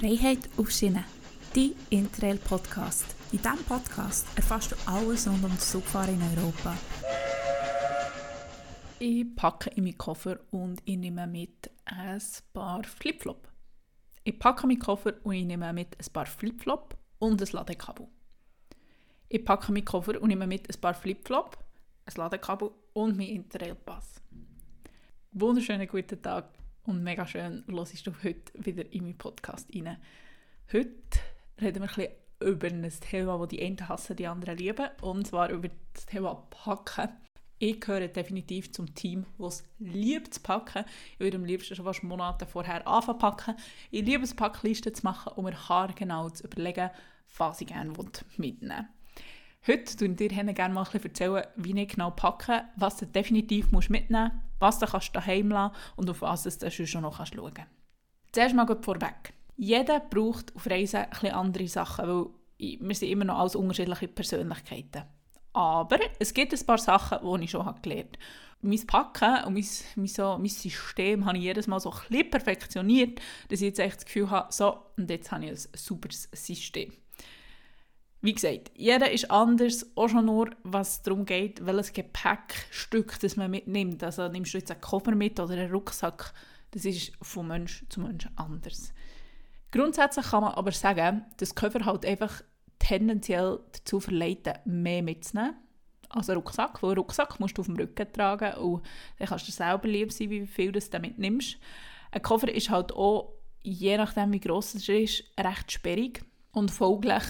Freiheit auf Schiene, dein Interrail-Podcast. In diesem Podcast erfährst du alles rund um das Zugfahren in Europa. Ich packe in meinen Koffer und ich nehme mit ein paar Flipflop. Ich packe meinen Koffer und ich nehme mit ein paar Flipflop und ein Ladekabel. Ich packe meinen Koffer und nehme mit ein paar Flipflop, ein Ladekabel und meinen Interrail-Pass. Wunderschönen guten Tag und mega schön, hörst du heute wieder in meinen Podcast rein. Heute reden wir ein bisschen über ein Thema, das die einen hassen, die anderen lieben, und zwar über das Thema Packen. Ich gehöre definitiv zum Team, das es liebt zu packen. Ich würde am liebsten schon fast Monate vorher anfangen packen. Ich liebe es, Packlisten zu machen und mir haargenau zu überlegen, was ich gerne mitnehmen will. Heute erzähle ich dir gerne mal ein erzählen, wie ich genau packe, was du definitiv mitnehmen musst, was du kannst daheim lassen und auf was du schon noch schauen kannst. Zuerst mal vorweg. Jeder braucht auf Reisen ein andere Sachen, weil wir sind immer noch als unterschiedliche Persönlichkeiten. Aber es gibt ein paar Sachen, die ich schon gelernt habe. Mein Packen und mein, mein, so, mein System habe ich jedes Mal so ein bisschen perfektioniert, dass ich jetzt echt das Gefühl habe, so, und jetzt habe ich ein super System. Wie gesagt, jeder ist anders, auch schon nur, was darum geht, welches Gepäckstück das man mitnimmt. Also nimmst du jetzt einen Koffer mit oder einen Rucksack, das ist von Mensch zu Mensch anders. Grundsätzlich kann man aber sagen, dass Koffer halt einfach tendenziell dazu verleiten, mehr mitzunehmen als ein Rucksack. Weil einen Rucksack musst du auf dem Rücken tragen und dann kannst du selber lieb sein, wie viel du mitnimmst. mitnimmst. Ein Koffer ist halt auch, je nachdem wie gross es ist, recht sperrig und folglich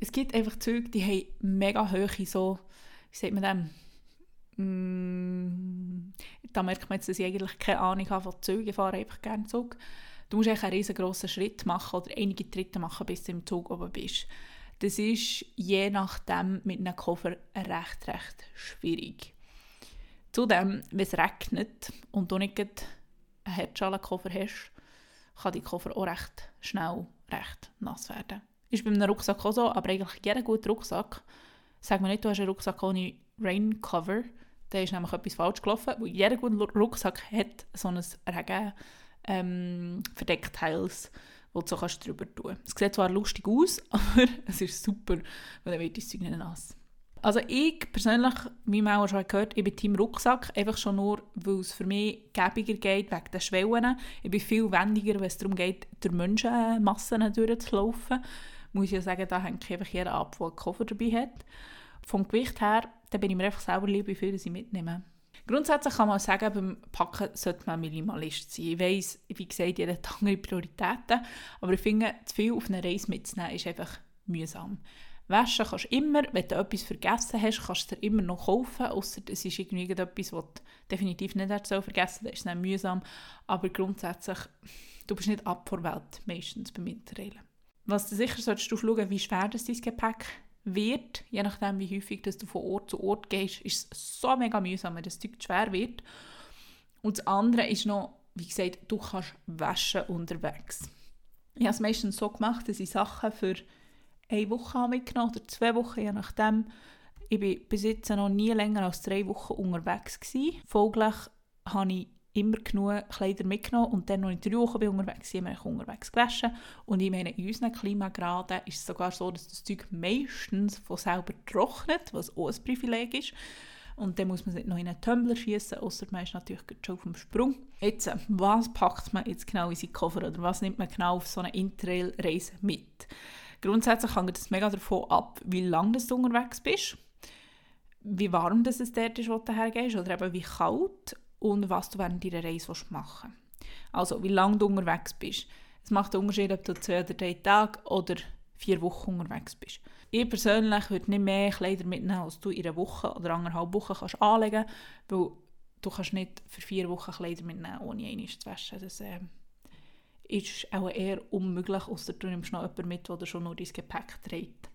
es gibt einfach Züge, die haben mega hohe so, wie sagt man dem, mm, da merkt man jetzt, dass ich eigentlich keine Ahnung habe von Zügen, ich fahre einfach gerne Zug. Du musst eigentlich einen riesengroßen Schritt machen oder einige Tritte machen, bis du im Zug oben bist. Das ist je nachdem mit einem Koffer recht, recht schwierig. Zudem, wenn es regnet und du nicht einen Herzschalenkoffer hast, kann die Koffer auch recht schnell recht nass werden. Ist bei einem Rucksack auch so, aber eigentlich jeder gute Rucksack, sag mir nicht, du hast einen Rucksack ohne Raincover, da ist nämlich etwas falsch gelaufen, weil jeder gute Rucksack hat so ein Regen ähm, wo du so kannst drüber tun Es sieht zwar lustig aus, aber es ist super, weil dann wird das Zeug nicht nass. Also ich persönlich, wie man auch schon gehört, ich bin Team Rucksack, einfach schon nur, weil es für mich gäbiger geht wegen den Schwellen. Ich bin viel wendiger, wenn es darum geht, durch Menschenmassen durchzulaufen muss ich ja sagen, da hängt einfach jeder ab, der einen Koffer dabei hat. Vom Gewicht her, da bin ich mir einfach selber lieb, wie viel ich mitnehme. Grundsätzlich kann man sagen, beim Packen sollte man Minimalist sein. Ich weiss, wie gesagt, jeder hat andere Prioritäten, aber ich finde, zu viel auf eine Reise mitzunehmen, ist einfach mühsam. Waschen kannst du immer, wenn du etwas vergessen hast, kannst du dir immer noch kaufen, außer es ist irgendwie etwas, was du definitiv nicht vergessen hast, dann ist es mühsam. Aber grundsätzlich, du bist nicht ab vor Welt, meistens beim Interrailen. Was du sicher solltest du schauen, wie schwer das dein Gepäck wird, je nachdem wie häufig dass du von Ort zu Ort gehst, ist es so mega mühsam, wenn das Zeug schwer wird. Und das andere ist noch, wie gesagt, du kannst waschen unterwegs. Ich habe es meistens so gemacht, dass ich Sachen für eine Woche mitgenommen oder zwei Wochen, je nachdem. Ich war bis jetzt noch nie länger als drei Wochen unterwegs. Gewesen. Folglich habe ich immer genug Kleider mitgenommen und dann, als ich drei Wochen bin unterwegs habe ich unterwegs gewaschen. Und ich meine, in unseren Klimagraden ist es sogar so, dass das Zeug meistens von selber trocknet, was auch ein Privileg ist. Und dann muss man es nicht noch in einen Tumbler schießen, außer man ist natürlich schon auf dem Sprung. Jetzt, was packt man jetzt genau in seinen Koffer oder was nimmt man genau auf so eine Interrail-Reise mit? Grundsätzlich hängt es mega davon ab, wie lange du unterwegs bist, wie warm das es dort ist, wo du hergehst, oder eben wie kalt und was du während deiner Reise machen willst. Also, wie lange du unterwegs bist. Es macht einen Unterschied, ob du zwei oder drei Tage oder vier Wochen unterwegs bist. Ich persönlich würde nicht mehr Kleider mitnehmen, als du in einer Woche oder anderthalb Wochen kannst anlegen kannst, weil du kannst nicht für vier Wochen Kleider mitnehmen, ohne einmal zu waschen. Das äh, ist auch eher unmöglich, außer du nimmst noch jemanden mit, der schon nur dein Gepäck trägt.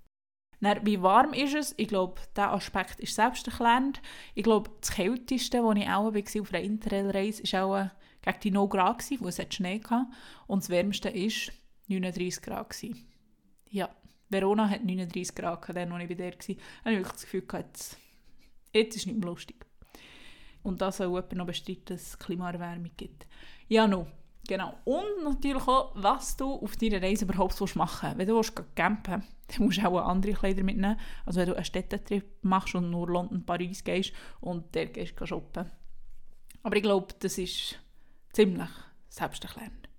Dann, wie warm ist es? Ich glaube, dieser Aspekt ist selbsterklärend. Ich glaube, das Kälteste, wo ich auch war auf einer Interrail-Reise, war auch äh, gegen die 0 Grad, wo es Schnee hatte. Und das Wärmste war 39 Grad. Ja, Verona hat 39 Grad, als ich bei der war. Ich wirklich das Gefühl, jetzt, jetzt ist nicht mehr lustig. Und das soll jemand noch bestreiten, dass es Klimaerwärmung gibt. Ja, no. Genau. Und natürlich auch, was du auf deiner Reise überhaupt machen willst. Wenn du willst, campen dann musst du auch andere Kleider mitnehmen. Also wenn du einen Städtetrip machst und nur London, Paris gehst und dort gehst du shoppen. Aber ich glaube, das ist ziemlich selbsterklärend.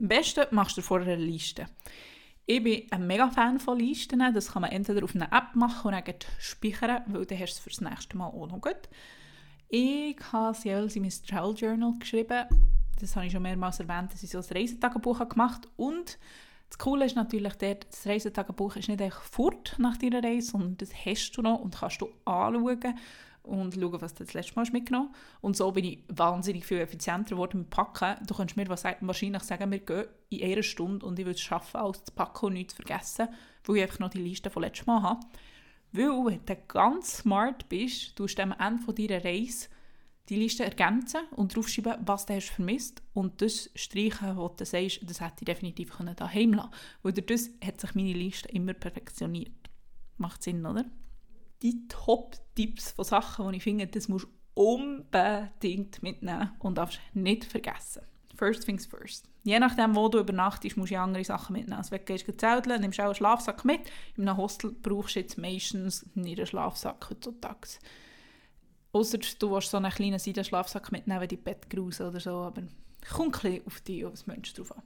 Am besten machst du vorher eine Liste. Ich bin ein mega Fan von Listen. Das kann man entweder auf einer App machen und dann speichern, weil dann hast du es für das nächste Mal auch noch gut. Ich habe es in mein Travel Journal geschrieben. Das habe ich schon mehrmals erwähnt, dass ich so ein Reisetagebuch gemacht habe. Und das Coole ist natürlich, dort, das Reisetagebuch ist nicht einfach fort nach deiner Reise, sondern das hast du noch und kannst du anschauen und schauen, was du das letzte Mal mitgenommen hast. Und so bin ich wahnsinnig viel effizienter geworden mit Packen. Du kannst mir wahrscheinlich sagen, wir gehen in einer Stunde und ich würde es schaffen, alles zu packen und nichts zu vergessen, weil ich einfach noch die Liste von letztem Mal habe. Weil, wenn du ganz smart bist, du am Ende deiner Reise die Liste ergänzen und draufschreiben, was du hast vermisst und das streichen, was du sagst, das hätte ich definitiv daheim lassen können. Weil das hat sich meine Liste immer perfektioniert. Macht Sinn, oder? Die Top-Tipps von Sachen, die ich finde, das musst du unbedingt mitnehmen und darfst nicht vergessen. First things first. Je nachdem, wo du übernachtest, musst du andere Sachen mitnehmen. Also wenn du gehst zelteln, nimmst du auch einen Schlafsack mit. Einem Hostel brauchst du jetzt meistens nicht einen Schlafsack heutzutage. Außer du willst so einen kleinen Seidenschlafsack mitnehmen, die Bettgruse oder so, aber kommt ein auf dich als Mensch drauf an.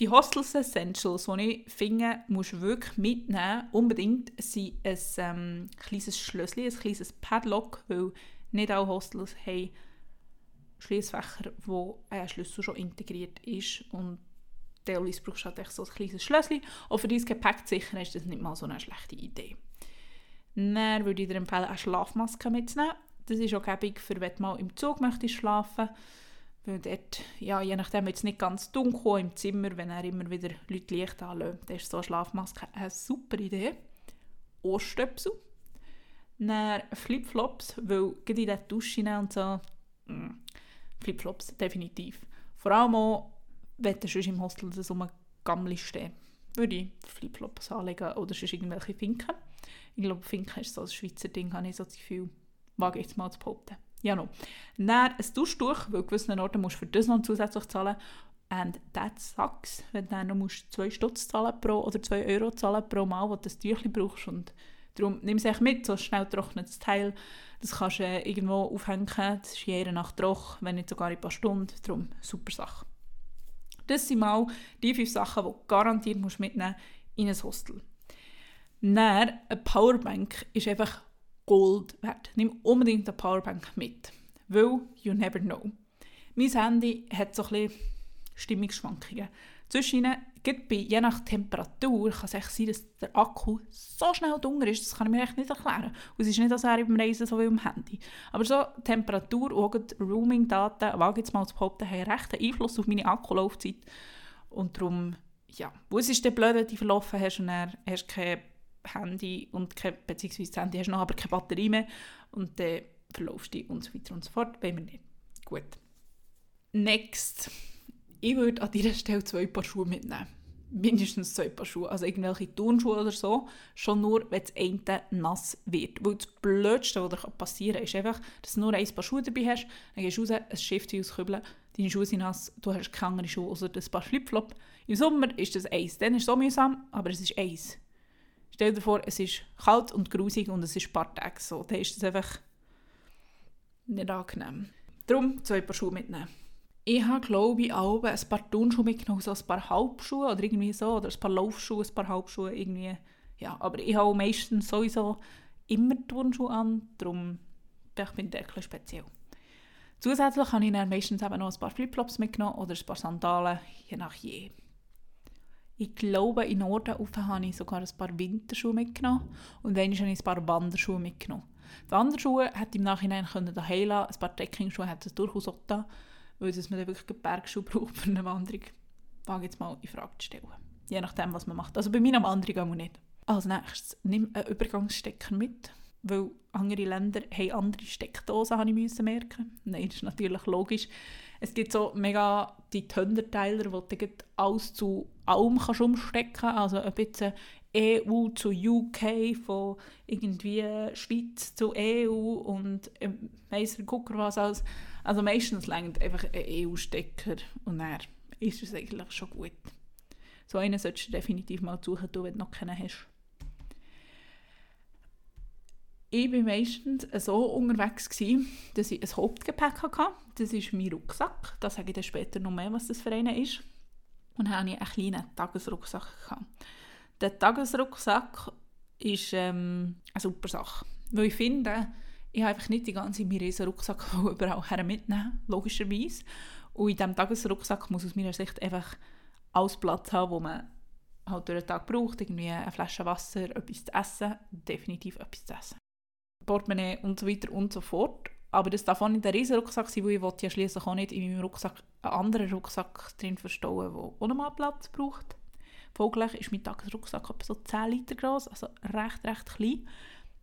Die Hostels Essentials, die ich finde, musst du wirklich mitnehmen, unbedingt, sind ein ähm, kleines Schlösschen, ein kleines Padlock, weil nicht alle Hostels haben Schließfächer, wo ein Schlüssel schon integriert ist und teilweise brauchst du halt so ein kleines Schlösschen. Und für dein Gepäck sicher ist das nicht mal so eine schlechte Idee. Dann würde ich dir empfehlen, eine Schlafmaske mitzunehmen. Das ist auch gäbig, für wenn du mal im Zug möchtest schlafen weil dort, ja, je nachdem, wenn es nicht ganz dunkel im Zimmer, wenn er immer wieder Leute Licht anlässt, dann ist so eine Schlafmaske eine super Idee. Ohrstöpsel. Dann Flipflops, weil gerade in der Dusche und so, mm, Flipflops, definitiv. Vor allem auch, wenn du sonst im Hostel so eine Gammel stehen, würde ich Flipflops anlegen oder sonst irgendwelche Finken. Ich glaube, Finken ist so ein Schweizer Ding, habe ich so das Gefühl. Wage ich jetzt mal zu behaupten. Ja, no. Dann ein Duschtuch, weil gewissen Orten musst du für das noch zusätzlich zahlen. And that sucks, wenn du dann noch musst 2 Stutz zahlen pro, oder 2 Euro zahlen pro Mal, wo du das Tüchlein brauchst. Und darum nimm es mit, so schnell trocknetes Teil. Das kannst du äh, irgendwo aufhängen, das ist jede Nacht trocken, wenn nicht sogar ein paar Stunden. Darum, super Sache. Das sind mal die fünf Sachen, die du garantiert musst mitnehmen in ein Hostel. Dann, eine Powerbank ist einfach Gold wert. Nimm unbedingt eine Powerbank mit, weil you never know. Mein Handy hat so ein Stimmungsschwankungen. Zwischen bei, je nach Temperatur kann es sein, dass der Akku so schnell dunkel ist, das kann ich mir echt nicht erklären. Und es ist nicht, als wäre beim Reisen so wie im Handy. Aber so Temperatur und Roaming-Daten, wage jetzt mal zu behaupten, haben recht Einfluss auf meine Akkulaufzeit. Und darum, ja, wo es ist der blöd, wenn du verlaufen hast und dann hast du kein Handy und kein, beziehungsweise das Handy hast noch, aber keine Batterie mehr und dann verlaufst du und so weiter und so fort. Wollen wir nicht. Gut. Next ich würde an dieser Stelle zwei Paar Schuhe mitnehmen. Mindestens zwei Paar Schuhe. Also irgendwelche Turnschuhe oder so. Schon nur, wenn das eine nass wird. Weil das Blödste, was passieren kann, ist einfach, dass du nur ein Paar Schuhe dabei hast, dann gehst du raus, es schifft dich aus Kübeln, deine Schuhe sind nass, du hast keine anderen Schuhe, außer das Paar Flipflop. Im Sommer ist das eins. Dann ist es so mühsam, aber es ist eins. Stell dir vor, es ist kalt und grusig und es ist ein paar Tage so. Dann ist das einfach nicht angenehm. Darum zwei Paar Schuhe mitnehmen. Ich habe, glaube ich, auch ein paar Turnschuhe mitgenommen, so ein paar Halbschuhe oder irgendwie so, oder ein paar Laufschuhe, ein paar Halbschuhe, irgendwie. Ja, aber ich habe meistens sowieso immer Turnschuhe an, darum bin ich bin etwas speziell. Zusätzlich habe ich dann meistens eben noch ein paar Flipflops mitgenommen oder ein paar Sandalen, je nach je. Ich glaube, in Norden habe ich sogar ein paar Winterschuhe mitgenommen und dann habe ich ein paar Wanderschuhe mitgenommen. Die Wanderschuhe hätte ich im Nachhinein können lassen, ein paar Trekkingschuhe hätte es durchaus auch da weil dass man dann wirklich Bergschuhe braucht für eine Wanderung, wage jetzt mal in Frage zu stellen. Je nachdem, was man macht. Also bei meiner Wanderung auch nicht. Als nächstes, nimm einen Übergangsstecker mit, weil andere Länder haben andere Steckdosen, habe ich merken. Nein, das ist natürlich logisch. Es gibt so mega die Tönderteiler, du alles zu allem kannst umstecken. Also ein bisschen EU zu UK, von irgendwie Schweiz zu EU und äh, weiss der Gucker was alles. Also meistens längt einfach ein EU-Stecker und dann ist es eigentlich schon gut. So einen solltest du definitiv mal suchen, wenn du noch keinen hast. Ich war meistens so unterwegs, gewesen, dass ich ein Hauptgepäck hatte. Das ist mein Rucksack. Da sage ich dann später noch mehr, was das für einen ist. Und dann hatte ich einen kleinen Tagesrucksack. Gehabt. Der Tagesrucksack ist ähm, eine super Sache. Weil ich finde, ich habe einfach nicht die ganze meinen riesen Rucksack überall her mitnehmen, logischerweise. Und in diesem Tagesrucksack muss aus meiner Sicht einfach alles Platz haben, wo man halt durch den Tag braucht. Irgendwie eine Flasche Wasser, etwas zu essen, definitiv etwas zu essen. Portemonnaie und so weiter und so fort. Aber das darf auch nicht ein riesen Rucksack sein, weil ich ja schließlich auch nicht in meinem Rucksack einen anderen Rucksack drin verstauen, der auch nochmal Platz braucht. Folglich ist mein Tagesrucksack etwa so 10 Liter groß, also recht, recht klein.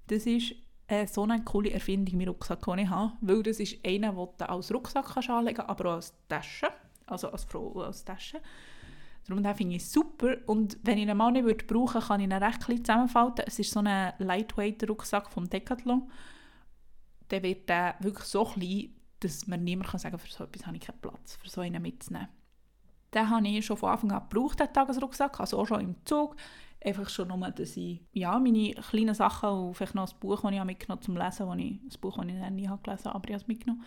Das ist äh, so eine coole Erfindung, mein Rucksack, den ich habe, weil das ist einer, den du als Rucksack kannst anlegen kannst, aber auch als Tasche, also als Frau als Tasche. Darum finde ich super und wenn ich ihn mal nicht würde brauchen kann ich ihn recht klein zusammenfalten. Es ist so ein Lightweight-Rucksack vom Decathlon. Der wird der wirklich so klein, dass man niemand kann sagen, für so etwas habe ich keinen Platz, für so einen mitzunehmen. Den habe ich schon von Anfang an gebraucht, den Tagesrucksack, also auch schon im Zug. Einfach schon nur, dass ich ja, meine kleinen Sachen und vielleicht noch ein Buch, das ich mitgenommen habe zum Lesen, wo ich, ein Buch, das ich nie habe gelesen habe, aber ich habe es mitgenommen.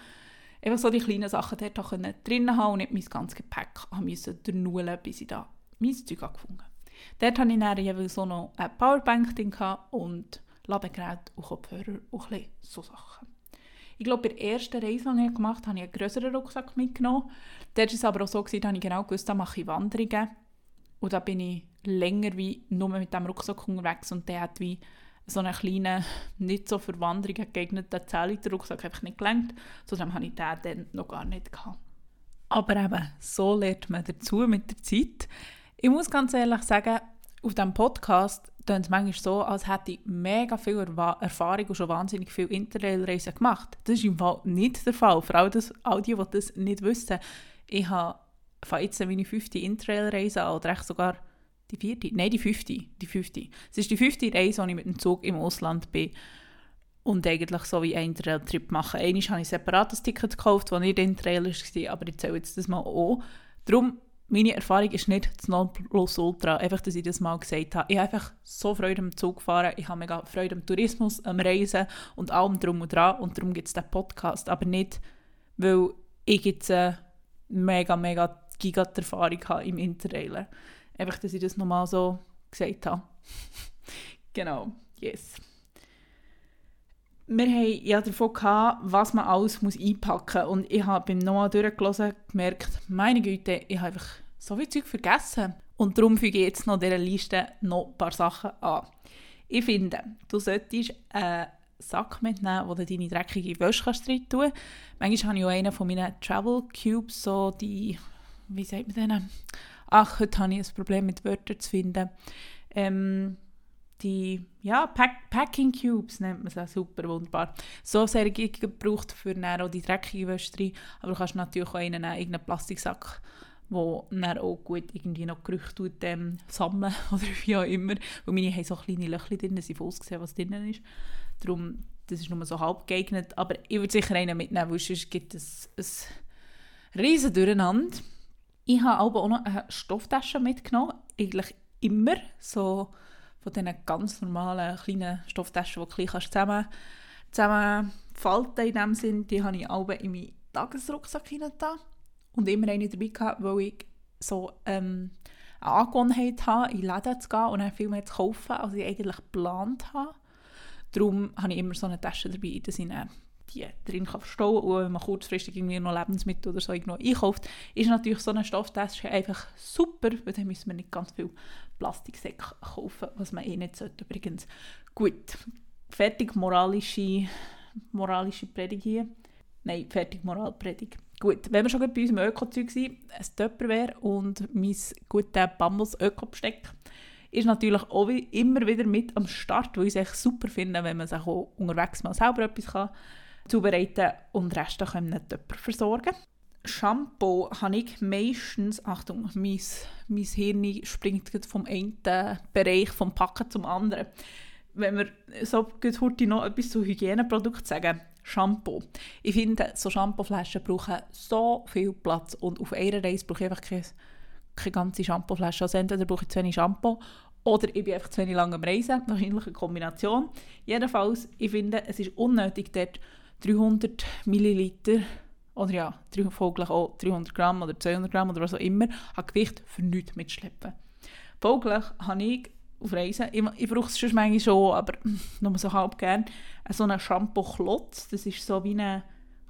Einfach so die kleinen Sachen dort auch drin haben und nicht mein ganzes Gepäck müssen durchnudeln, bis ich da mein Zeug gefunden habe. Dort hatte ich dann jeweils so noch eine Powerbank drin und Ladegerät und Kopfhörer und so Sachen. Ich glaube, bei der ersten Reise, die ich gemacht habe, habe ich einen größeren Rucksack mitgenommen. Dort war es aber auch so, dass ich genau gewusst da mache ich Wanderungen. Und da bin ich länger wie nur mit dem Rucksack unterwegs und der hat wie so einen kleinen, nicht so für Wanderungen geeigneten 10 Liter Rucksack einfach nicht gelangt. Zudem habe ich den dann noch gar nicht gehabt. Aber eben, so lernt man dazu mit der Zeit. Ich muss ganz ehrlich sagen, auf diesem Podcast klingt es manchmal so, als hätte ich mega viel Erfahrung und schon wahnsinnig viel Interrail-Reisen gemacht. Das ist im Fall nicht der Fall. Vor allem das, all die, die das nicht wissen. Ich habe jetzt meine fünfte Interrail-Reise an, oder echt sogar die vierte? Nein, die fünfte. Die fünfte. Es ist die fünfte Reise, wo ich mit dem Zug im Ausland bin und eigentlich so wie einen Interrail-Trip mache. Einmal habe ich ein separates Ticket gekauft, das nicht Interrail war, aber ich zähle jetzt das mal auch. Darum meine Erfahrung ist nicht das Nonplusultra, einfach, dass ich das mal gesagt habe. Ich habe einfach so Freude am Zug fahren, ich habe mega Freude am Tourismus, am Reisen und allem drum und dran und darum gibt es diesen Podcast, aber nicht, weil ich jetzt eine mega, mega Gigat-Erfahrung habe im Interrailen. Einfach, dass ich das nochmal so gesagt habe. genau, yes. Wir haben ja davon gehabt, was man alles einpacken muss. Und ich habe beim nochmal durchgelesen gemerkt, meine Güte, ich habe einfach so viel Zeug vergessen. Und darum füge ich jetzt noch dieser Liste noch ein paar Sachen an. Ich finde, du solltest einen Sack mitnehmen, wo du deine dreckige Wäsche rein tun kannst. Manchmal habe ich auch einen von meinen Travel Cubes, so die, wie sagt man denen? Ach, heute habe ich ein Problem mit Wörtern zu finden. Ähm, die ja, Pack Packing Cubes nennt man es super wunderbar. So sehr gebraucht für auch die dreckige Wäsche rein, aber du kannst natürlich auch einen, einen Plastiksack wo dann auch gut irgendwie noch Gerüche tut, ähm, sammeln oder wie auch immer. Weil meine haben so kleine Löcher drin, dass ich voll gesehen was drin ist. Darum, das ist nur so halb geeignet. Aber ich würde sicher einen mitnehmen, weil sonst gibt es ein riesen Durcheinander. Ich habe aber auch noch eine Stofftasche mitgenommen. Eigentlich immer so von diesen ganz normalen kleinen Stofftaschen, die du zusammen, zusammen falten in dem Sinn. Die habe ich alle in meinen Tagesrucksack hineingetan und immer eine dabei gehabt, weil ich so ähm, eine Angewohnheit habe, in Läden zu gehen und dann viel mehr zu kaufen, als ich eigentlich geplant habe. Darum habe ich immer so eine Tasche dabei, der ich die drin kann verstauen und wenn man kurzfristig irgendwie noch Lebensmittel oder so einkauft, ist natürlich so eine Stofftasche einfach super, weil dann müssen wir nicht ganz viel Plastiksäcke kaufen, was man eh nicht sollte übrigens. Gut, fertig moralische, moralische Predigt hier. Nein, fertig Moralpredigt. Gut, wenn wir schon bei unserem Öko-Zeug sind, ein Töpperwehr und mein gutes Bambus Öko-Besteck ist natürlich auch immer wieder mit am Start, weil ich es echt super finde, wenn man sich auch unterwegs mal selber etwas kann zubereiten und den Rest können wir Töpper versorgen. Shampoo habe ich meistens, Achtung, mein, mein Hirn springt vom einen Bereich vom Packen zum anderen. Wenn wir so heute noch etwas zu Hygieneprodukten sagen, Shampoo. Ich finde, so Shampooflaschen brauchen so viel Platz und auf einer Reise brauche ich einfach keine, keine ganze Shampooflasche. Also entweder brauche ich zu wenig Shampoo oder ich bin einfach zu wenig lange am Reisen. Wahrscheinlich eine Kombination. Jedenfalls, ich finde, es ist unnötig, dort 300 Milliliter oder ja, folglich auch 300 Gramm oder 200 Gramm oder was auch immer, an Gewicht für nichts mitschleppen. Folglich habe ich auf Reisen, ich, ich brauche es schon manchmal schon, aber nur so halb gern, so einen Shampoo-Klotz, das ist so wie ein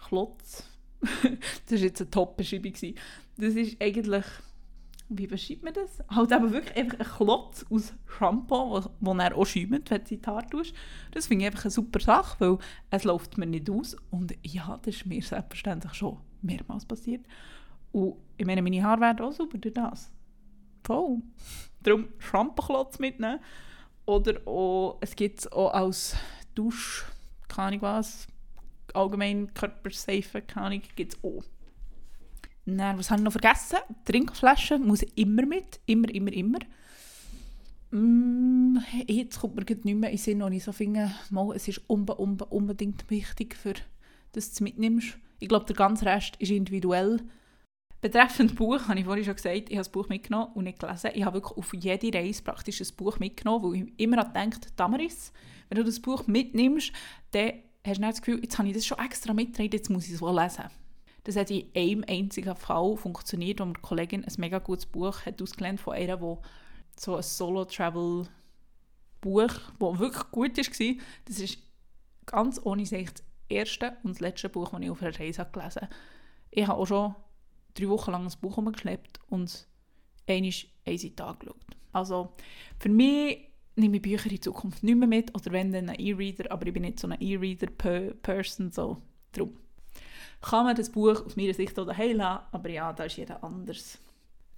Klotz, das war jetzt eine Top-Beschreibung, das ist eigentlich wie beschreibt man das? Halt eben wirklich einfach ein Klotz aus Shampoo, wo, wo er auch schäumt, wenn du in die Haare tust. Das finde ich einfach eine super Sache, weil es läuft mir nicht aus. Und ja, das ist mir selbstverständlich schon mehrmals passiert. Und ich meine, meine Haare werden auch super durch das. Voll. Darum Shampoo-Klotz mitnehmen. Oder auch, es gibt auch als Dusch, keine Ahnung was, allgemein körpersafe, keine Ahnung, gibt es auch. Dann, was habe ich noch vergessen? Trinkflasche muss immer mit. Immer, immer, immer. Mm, jetzt kommt mir nicht mehr in den Sinn, wo ich so finde, mal, es ist unbe unbe unbedingt wichtig, für, dass du es mitnimmst. Ich glaube, der ganze Rest ist individuell. Betreffend Buch habe ich vorhin schon gesagt, ich habe das Buch mitgenommen und nicht gelesen. Ich habe wirklich auf jede Reise praktisch ein Buch mitgenommen, weil ich immer an denkt, Damaris, wenn du das Buch mitnimmst, dann hast du das Gefühl, jetzt habe ich das schon extra mitgetragen, jetzt muss ich es wohl lesen. Das hat in einem einzigen Fall funktioniert, wo eine Kollegin ein mega gutes Buch hat ausgelernt von einer, die so ein Solo-Travel-Buch, das wirklich gut war. Das ist ganz ohne Sicht das erste und das letzte Buch, das ich auf einer Reise gelesen habe. Ich habe auch schon drei Wochen lang ein Buch umgeschleppt und einmal eine Seite angeschaut. Also für mich nehme ich Bücher in Zukunft nicht mehr mit oder wenn dann ein E-Reader, aber ich bin nicht so eine E-Reader-Person, so drum kann man das Buch aus meiner Sicht auch daheim lassen, aber ja, da ist jeder anders.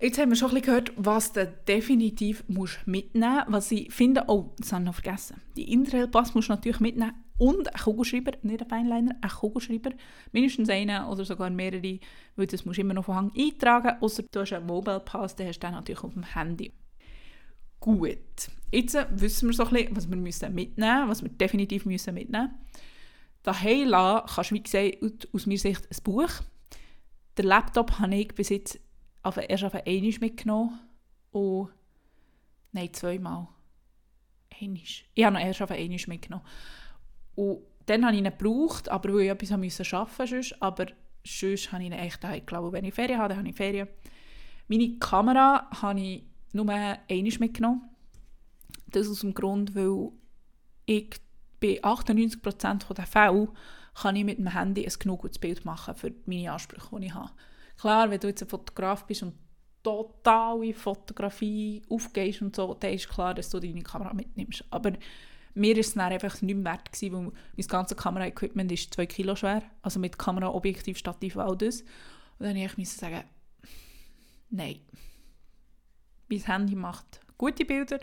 Jetzt haben wir schon ein bisschen gehört, was du definitiv mitnehmen musst. Was ich finde, oh, das habe ich noch vergessen. Die Interrail-Pass musst du natürlich mitnehmen und einen Kugelschreiber, nicht einen Feinliner, einen Kugelschreiber. Mindestens einen oder sogar mehrere, weil das musst du immer noch von Hang eintragen. Außer du hast einen Mobile Pass, den hast du dann natürlich auf dem Handy. Gut, jetzt wissen wir so ein bisschen, was wir müssen mitnehmen müssen, was wir definitiv müssen mitnehmen müssen daheim kannst du, wie gesagt, aus meiner Sicht ein Buch. Den Laptop habe ich bis jetzt auf, erst auf einmal mitgenommen. Und nein, zweimal. Einisch. Ich habe noch erst auf einmal mitgenommen. Und dann habe ich ihn gebraucht, aber weil ich etwas arbeiten musste, aber sonst habe ich ihn echt daheim gelassen. Wenn ich Ferien habe, dann habe ich Ferien. Meine Kamera habe ich nur einmal mitgenommen. Das aus dem Grund, weil ich bei 98% der Fälle kann ich mit dem Handy ein genug gutes Bild machen für meine Ansprüche, die ich habe. Klar, wenn du jetzt ein Fotograf bist und total in Fotografie aufgehst und so, dann ist klar, dass du deine Kamera mitnimmst. Aber mir ist es dann einfach nicht mehr wert gewesen, weil mein ganzes Kameraequipment ist 2 Kilo schwer, also mit Kamera, Objektiv, Stativ, all das. Und dann musste ich sagen, nein, mein Handy macht gute Bilder,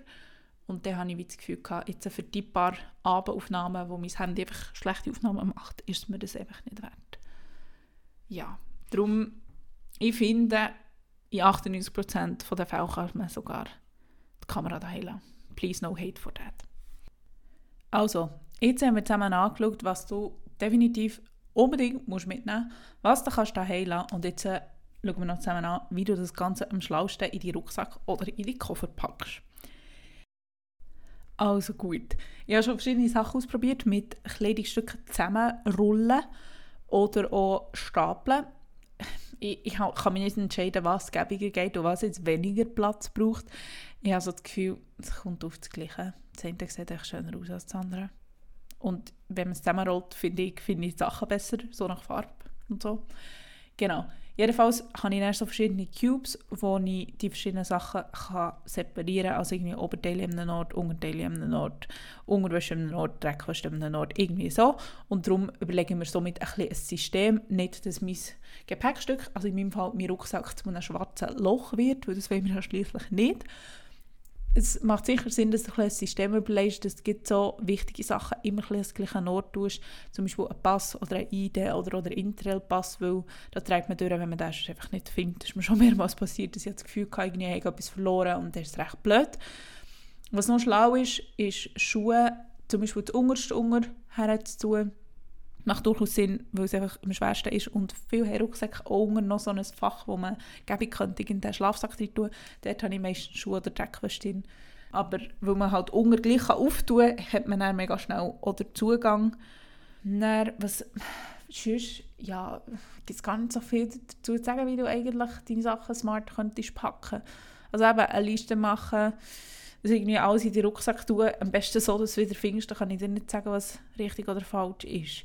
und dann hatte ich das Gefühl, gehabt, jetzt für die paar Abendaufnahmen, wo mein Handy einfach schlechte Aufnahmen macht, ist mir das einfach nicht wert. Ja, darum, ich finde, in 98% der Fälle kann man sogar die Kamera daheim lassen. Please no hate for that. Also, jetzt haben wir zusammen angeschaut, was du definitiv unbedingt musst mitnehmen musst, was du kannst daheim lassen und jetzt äh, schauen wir noch zusammen an, wie du das Ganze am schlausten in die Rucksack oder in die Koffer packst. Also gut. Ich habe schon verschiedene Sachen ausprobiert, mit Kleidungsstücken zusammenrollen oder auch stapeln. Ich, ich kann mich nicht entscheiden, was gäbiger geht und was jetzt weniger Platz braucht. Ich habe so das Gefühl, es kommt auf das Gleiche. Das eine sieht echt schöner aus als das andere. Und wenn man es zusammenrollt, finde ich, finde ich die Sachen besser, so nach Farbe und so. Genau. Jedenfalls habe ich dann so verschiedene Cubes, wo ich die verschiedenen Sachen kann separieren kann. Also irgendwie Oberteile an einem Ort, Unterteile an einem Ort, Unterwäsche an einem Ort, Dreckwäsche an einem Ort, irgendwie so. Und darum überlegen wir somit ein, ein System, nicht, dass mein Gepäckstück, also in meinem Fall mein Rucksack zu einem schwarzen Loch wird, weil das wollen wir ja schliesslich nicht. Es macht sicher Sinn, dass du ein System überlegst, dass du so wichtige Sachen immer ein bisschen gleichen Ort tust. Zum Beispiel ein Pass oder ein ID oder, oder Interrail-Pass, weil da trägt man durch, wenn man das einfach nicht findet. Das ist mir schon mehrmals passiert, dass ich das Gefühl hatte, ich habe etwas verloren und das ist recht blöd. Was noch schlau ist, ist Schuhe, zum Beispiel das unterste Unger herzutun macht durchaus Sinn, weil es einfach am schwersten ist und haben Rucksäcke auch noch so ein Fach, wo man gäbe könnte in den Schlafsack rein tun. Dort habe ich meistens Schuhe oder Deckwäsche drin. Aber weil man halt unter gleich auftun kann, hat man dann mega schnell oder Zugang. Dann, was sonst, ja, gibt es gar nicht so viel dazu zu sagen, wie du eigentlich deine Sachen smart könntest packen. Also eben eine Liste machen, das irgendwie alles in den Rucksack tun, am besten so, dass du wieder findest, dann kann ich dir nicht sagen, was richtig oder falsch ist.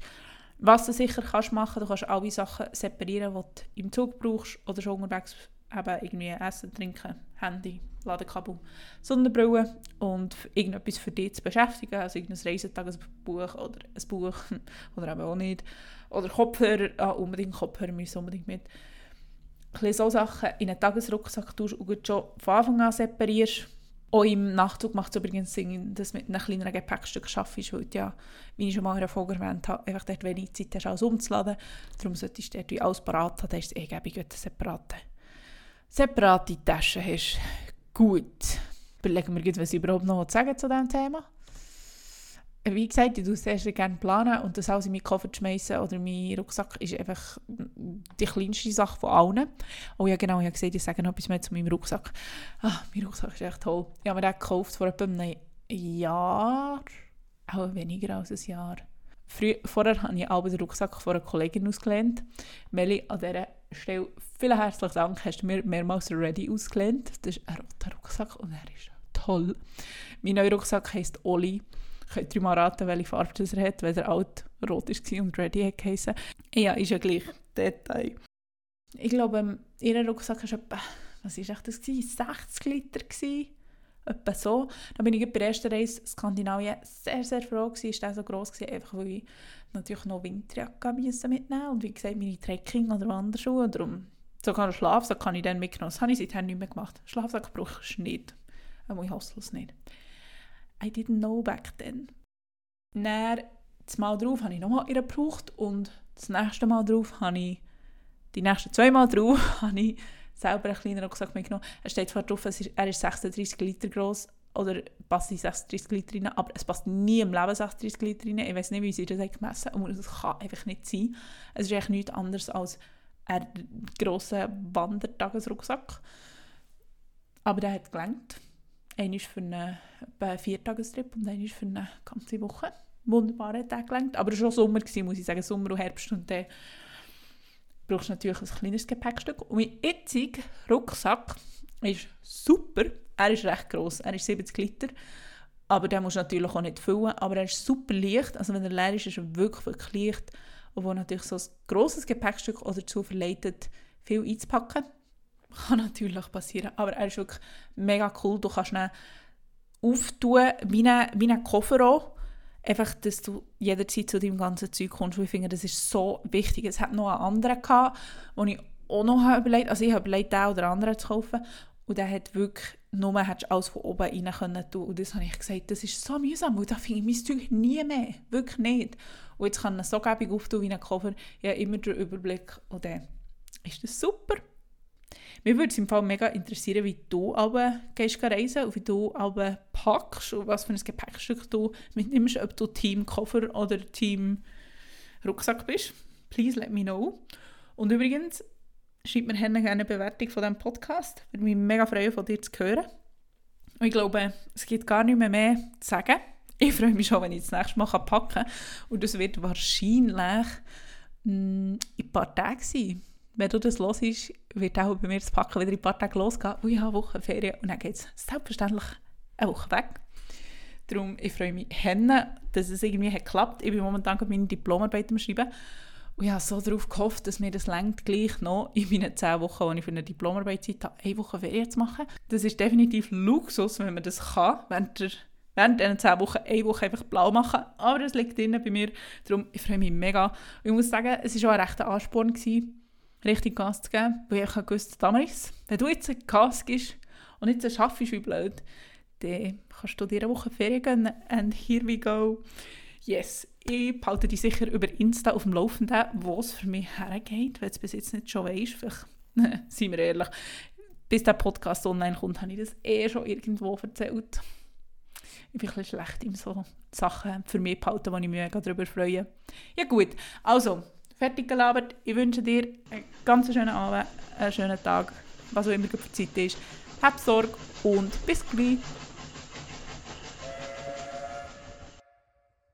Was du sicher kannst machen, du kannst alle Sachen separieren, die du im Zug brauchst oder schon unterwegs eben irgendwie Essen, Trinken, Handy, Ladekabel, Sonnenbrille und irgendetwas für dich zu beschäftigen, also irgendein Reisetagesbuch oder ein Buch oder eben auch nicht. Oder Kopfhörer, ah, unbedingt Kopfhörer müssen unbedingt mit. Ein so Sachen in einen Tagesrucksack tust und schon von Anfang an separierst auch im Nachtzug macht es übrigens Sinn, dass du mit einem kleineren Gepäckstück arbeitest, weil ja, wie ich schon mal in der Folge erwähnt habe, einfach dort wenig Zeit hast, alles umzuladen. Darum solltest du dort alles parat haben, dann ist es eh gäbig, wenn du separate, separate Taschen hast. Gut, überlegen wir, was ich überhaupt noch sagen zu diesem Thema wie gesagt, ich tue sehr gerne planen und das alles in meinen Koffer schmeißen oder mein Rucksack ist einfach die kleinste Sache von allen. Oh ja, genau, ich habe gesagt, ich sage noch etwas mehr zu meinem Rucksack. Ah, mein Rucksack ist echt toll. Ich habe mir den gekauft vor etwa einem Jahr, auch weniger als ein Jahr. Früher, vorher habe ich auch den Rucksack von einer Kollegin ausgelehnt. Meli, an dieser Stelle vielen herzlichen Dank, hast du mir mehrmals Ready ausgelehnt. Das ist ein roter Rucksack und er ist toll. Mein neuer Rucksack heisst Oli könnt ihr mal raten, welche Farbe das er hat, weil er alt rot war und ready hat geheißen. Ja, ist ja gleich. Detail. Ich glaube, ihr Rucksack war etwa, was war das? 60 Liter gewesen. Etwa so. Dann bin ich bei der ersten Reise Skandinavien sehr, sehr froh gewesen. Ist der so gross gewesen, einfach weil ich natürlich noch Winterjacke mitnehmen und wie gesagt, meine Trekking- oder Wanderschuhe. Darum, sogar einen Schlafsack kann ich dann mitgenommen. Das habe ich seitdem nicht mehr gemacht. Schlafsack brauchst du nicht. Aber ich hasse es nicht. I didn't know back then. Dann, das Mal drauf habe ich nochmal ihre gebraucht und das nächste Mal drauf habe ich, die nächsten zwei Mal drauf, habe ich selber einen kleinen Rucksack mitgenommen. Er steht zwar drauf, er ist 36 Liter groß oder passt in 36 Liter rein, aber es passt nie im Leben 36 Liter rein. Ich weiß nicht, wie sie das gemessen haben, aber das kann einfach nicht sein. Es ist eigentlich nichts anderes als ein grosser Wandertagesrucksack. Aber der hat gelangt. Einer für einen Viertagestrip und einer für eine ganze Woche. Wunderbar hat der gelangt. Aber schon Sommer, gewesen, muss ich sagen. Sommer und Herbst. Und dann brauchst du natürlich ein kleines Gepäckstück. Und mein jetziger Rucksack ist super. Er ist recht gross. Er ist 70 Liter. Aber den musst du natürlich auch nicht füllen. Aber er ist super leicht. Also wenn er leer ist, ist er wirklich, wirklich leicht. Obwohl natürlich so ein grosses Gepäckstück auch dazu verleitet, viel einzupacken. Kann natürlich passieren, aber er ist wirklich mega cool. Du kannst ihn auftun wie einen, wie einen Koffer auch. Einfach, dass du jederzeit zu deinem ganzen Zeug kommst. ich finde, das ist so wichtig. Es hat noch einen anderen gehabt, den ich auch noch überlegt Also ich habe überlegt, den oder anderen zu kaufen. Und der hat wirklich nur alles von oben rein können tun. Und das habe ich gesagt, das ist so mühsam, weil da finde ich mein Zeug nie mehr. Wirklich nicht. Und jetzt kann er so gäbig auftun wie ein Koffer. Ich habe immer den Überblick. Und dann ist das super. Mir würde es im Fall mega interessieren, wie du aber gehst reisen und wie du aber packst und was für ein Gepäckstück du mitnimmst, ob du Team Koffer oder Team Rucksack bist. Please let me know. Und übrigens, schreib mir gerne eine Bewertung von diesem Podcast. Würde mich mega freuen, von dir zu hören. Und ich glaube, es gibt gar nicht mehr, mehr zu sagen. Ich freue mich schon, wenn ich das nächste Mal packen kann. Und das wird wahrscheinlich mm, in ein paar Tagen sein wenn du das los ist, wird auch bei mir das Packen wieder ein paar Tage losgehen, weil ich habe Woche Ferien und dann geht es selbstverständlich eine Woche weg. Darum, ich freue mich dass es irgendwie hat geklappt. Ich bin momentan meine Diplomarbeit am Schreiben und ich habe so darauf gehofft, dass mir das längt gleich noch in meinen zehn Wochen, die ich für eine Diplomarbeit Zeit habe, eine Woche Ferien zu machen. Das ist definitiv Luxus, wenn man das kann, während der während diesen zehn Wochen eine Woche einfach blau machen. Aber das liegt drin bei mir. Darum, ich freue mich mega. Und ich muss sagen, es war auch ein rechter Ansporn, gewesen, richtig Gas zu geben, weil ich wusste, Damaris, wenn du jetzt Gas gibst und jetzt schaffst wie blöd, dann kannst du dir eine Woche Ferien gönnen. And here we go. Yes, ich behalte dich sicher über Insta auf dem Laufenden, wo es für mich hergeht, wenn es bis jetzt nicht schon weißt. Seien wir ehrlich, bis der Podcast online kommt, habe ich das eh schon irgendwo erzählt. Ich bin ein bisschen schlecht in so Sachen für mich behalten, wo ich mich darüber freue. Ja gut, also, fertig gelabert. Ich wünsche dir einen ganz schönen Abend, einen schönen Tag, was auch immer für Zeit ist. Hab Sorge und bis gleich.